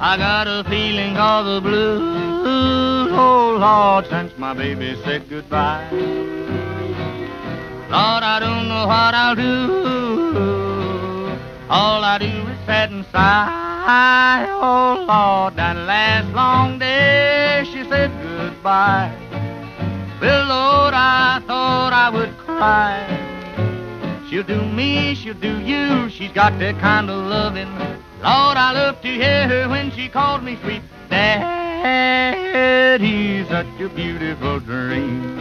I got a feeling of the blues, oh Lord, since my baby said goodbye. Lord, I don't know what I'll do. All I do is sit and sigh. Oh Lord, that last long day she said goodbye. Well, Lord, I thought I would She'll do me, she'll do you. She's got that kind of loving. Lord, I love to hear her when she calls me sweet daddy. Such a beautiful dream.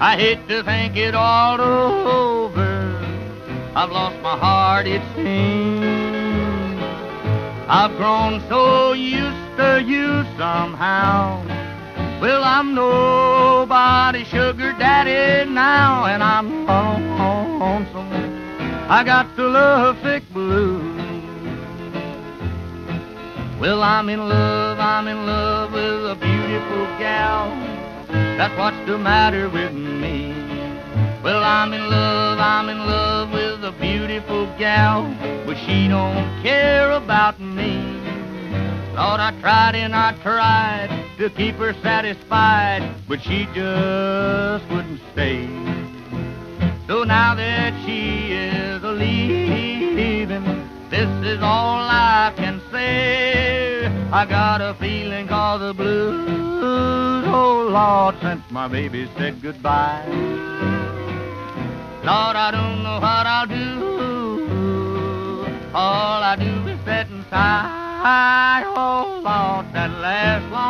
I hate to think it all over. I've lost my heart, it seems. I've grown so used to you somehow. Well, I'm nobody's sugar daddy now, and I'm lonesome. I got the love sick blues. Well, I'm in love, I'm in love with a beautiful gal. That's what's the matter with me. Well, I'm in love, I'm in love with a beautiful gal, but she don't care about me. Lord, I tried and I tried to keep her satisfied, but she just wouldn't stay. So now that she is a leaving, this is all I can say. I got a feeling called the blues, oh Lord, since my baby said goodbye. Lord, I don't know what I'll do. All I do is sit and sigh. Oh Lord, that last long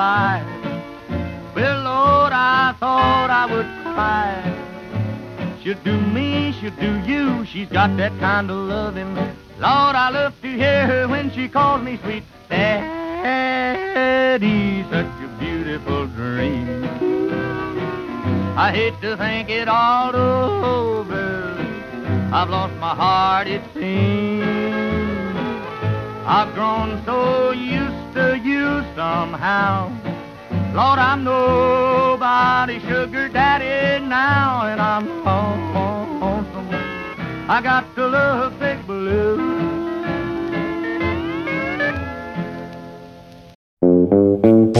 Well, Lord, I thought I would cry. She'll do me, she'll do you. She's got that kind of loving. Lord, I love to hear her when she calls me sweet daddy. Such a beautiful dream. I hate to think it all over. I've lost my heart, it seems. I've grown so used to somehow. Lord, I'm nobody's sugar daddy now, and I'm lonesome. I got to love sick blues. I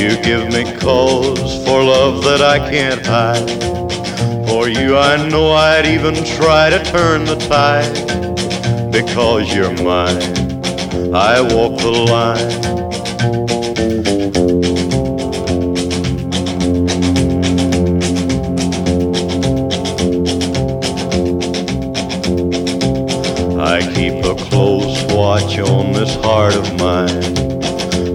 You give me cause for love that I can't hide. For you, I know I'd even try to turn the tide. Because you're mine, I walk the line. I keep a close watch on this heart of mine.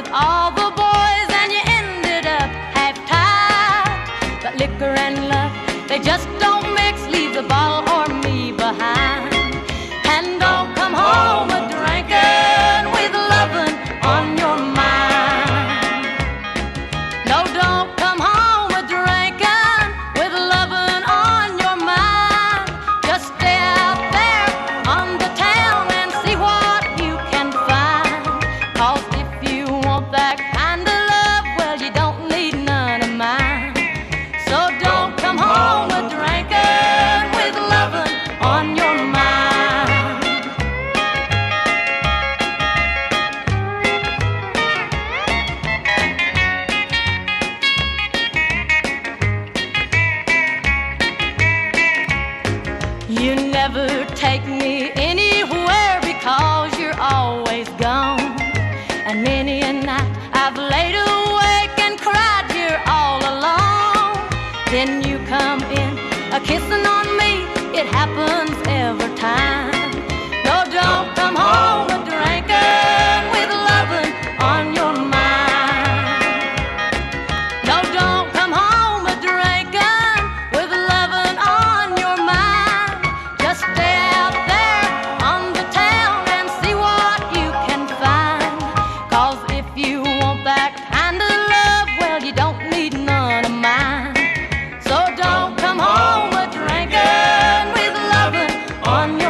with all the boys and you ended up half tied. But liquor and love, they just don't mix, leave the bottle or me behind. You never take me anywhere because you're always gone. And many a night I've laid awake and cried here all alone. Then you come in, a kissing on me, it happens every time. on your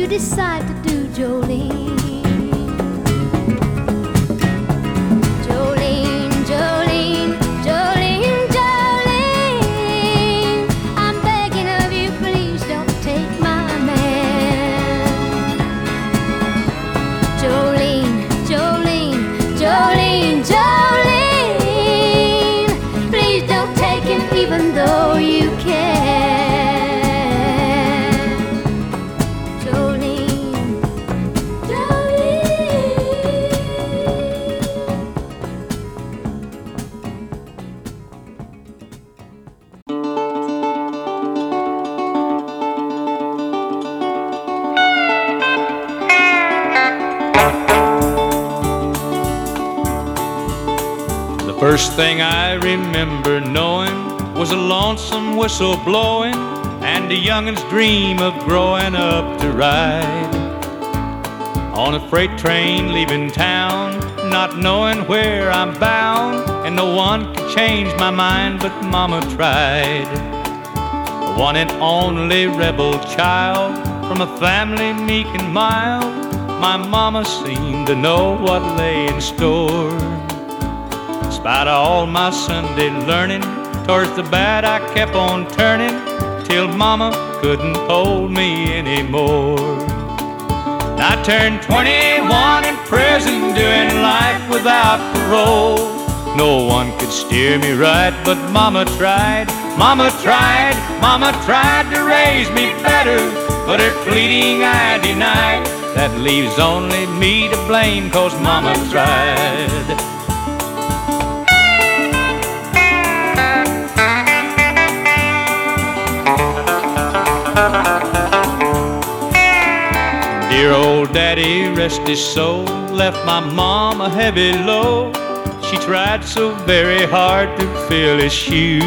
you decide to do, Jolene. First thing I remember knowing was a lonesome whistle blowing and a youngin's dream of growing up to ride on a freight train leaving town, not knowing where I'm bound, and no one could change my mind, but Mama tried. One and only rebel child from a family meek and mild, my mama seemed to know what lay in store. Spite of all my Sunday learning, towards the bad I kept on turning till Mama couldn't hold me anymore. I turned 21 in prison, doing life without parole. No one could steer me right, but Mama tried, Mama tried, Mama tried to raise me better, but her pleading I denied. That leaves only me to blame, cause Mama tried. Dear old daddy, rest his soul, left my mom a heavy load. She tried so very hard to fill his shoes,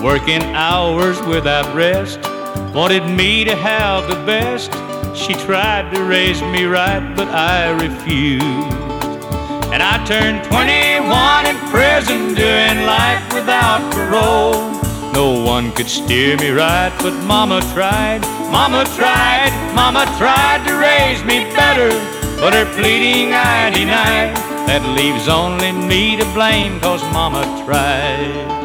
working hours without rest, wanted me to have the best. She tried to raise me right, but I refused. And I turned 21 in prison, doing life without parole. No one could steer me right, but Mama tried, Mama tried, Mama tried to raise me better, but her pleading I denied. That leaves only me to blame, cause Mama tried.